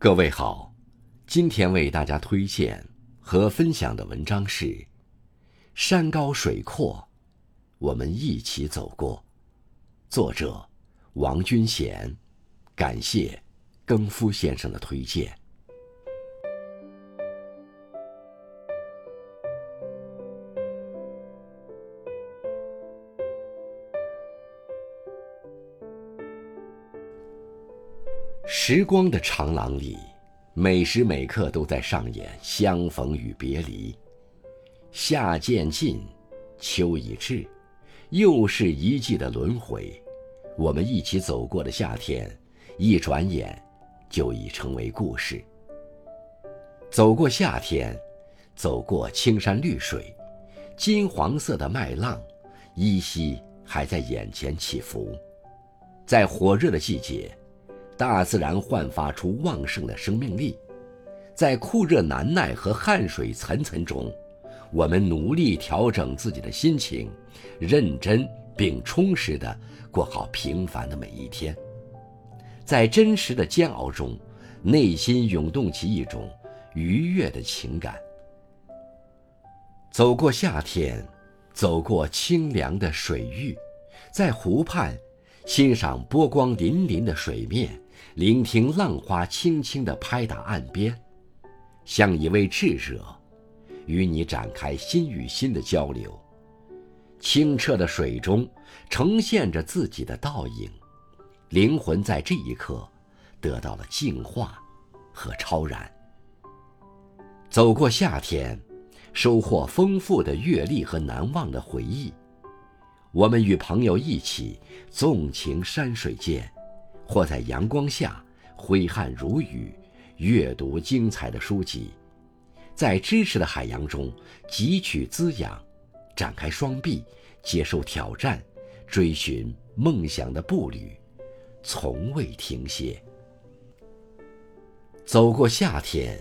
各位好，今天为大家推荐和分享的文章是《山高水阔，我们一起走过》，作者王军贤，感谢更夫先生的推荐。时光的长廊里，每时每刻都在上演相逢与别离。夏渐近，秋已至，又是一季的轮回。我们一起走过的夏天，一转眼就已成为故事。走过夏天，走过青山绿水，金黄色的麦浪，依稀还在眼前起伏。在火热的季节。大自然焕发出旺盛的生命力，在酷热难耐和汗水涔涔中，我们努力调整自己的心情，认真并充实地过好平凡的每一天。在真实的煎熬中，内心涌动起一种愉悦的情感。走过夏天，走过清凉的水域，在湖畔，欣赏波光粼粼的水面。聆听浪花轻轻地拍打岸边，像一位智者，与你展开心与心的交流。清澈的水中呈现着自己的倒影，灵魂在这一刻得到了净化和超然。走过夏天，收获丰富的阅历和难忘的回忆。我们与朋友一起纵情山水间。或在阳光下挥汗如雨，阅读精彩的书籍，在知识的海洋中汲取滋养，展开双臂，接受挑战，追寻梦想的步履，从未停歇。走过夏天，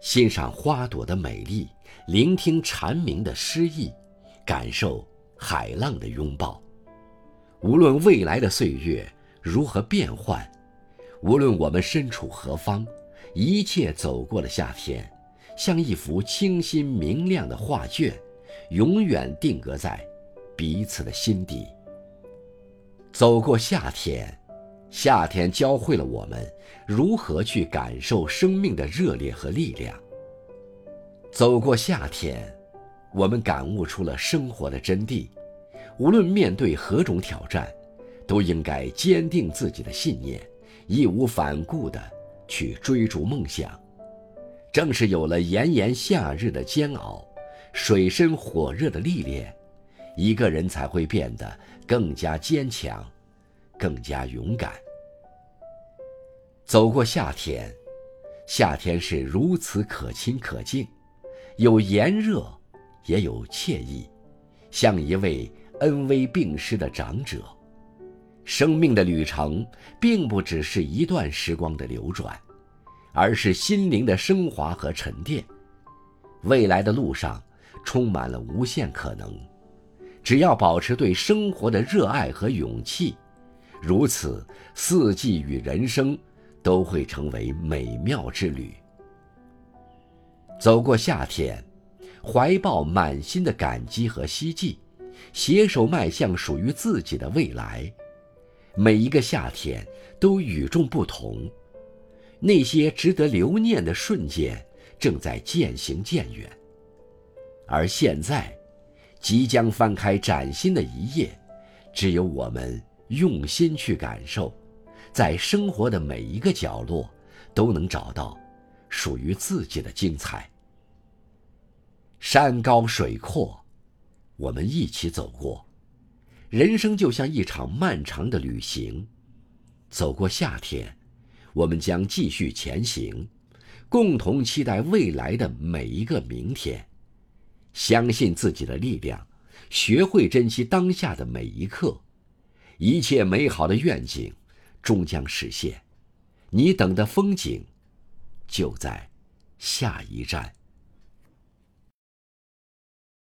欣赏花朵的美丽，聆听蝉鸣的诗意，感受海浪的拥抱。无论未来的岁月。如何变换？无论我们身处何方，一切走过的夏天，像一幅清新明亮的画卷，永远定格在彼此的心底。走过夏天，夏天教会了我们如何去感受生命的热烈和力量。走过夏天，我们感悟出了生活的真谛。无论面对何种挑战。都应该坚定自己的信念，义无反顾地去追逐梦想。正是有了炎炎夏日的煎熬，水深火热的历练，一个人才会变得更加坚强，更加勇敢。走过夏天，夏天是如此可亲可敬，有炎热，也有惬意，像一位恩威并施的长者。生命的旅程，并不只是一段时光的流转，而是心灵的升华和沉淀。未来的路上，充满了无限可能。只要保持对生活的热爱和勇气，如此，四季与人生都会成为美妙之旅。走过夏天，怀抱满心的感激和希冀，携手迈向属于自己的未来。每一个夏天都与众不同，那些值得留念的瞬间正在渐行渐远。而现在，即将翻开崭新的一页，只有我们用心去感受，在生活的每一个角落，都能找到属于自己的精彩。山高水阔，我们一起走过。人生就像一场漫长的旅行，走过夏天，我们将继续前行，共同期待未来的每一个明天。相信自己的力量，学会珍惜当下的每一刻，一切美好的愿景终将实现。你等的风景，就在下一站。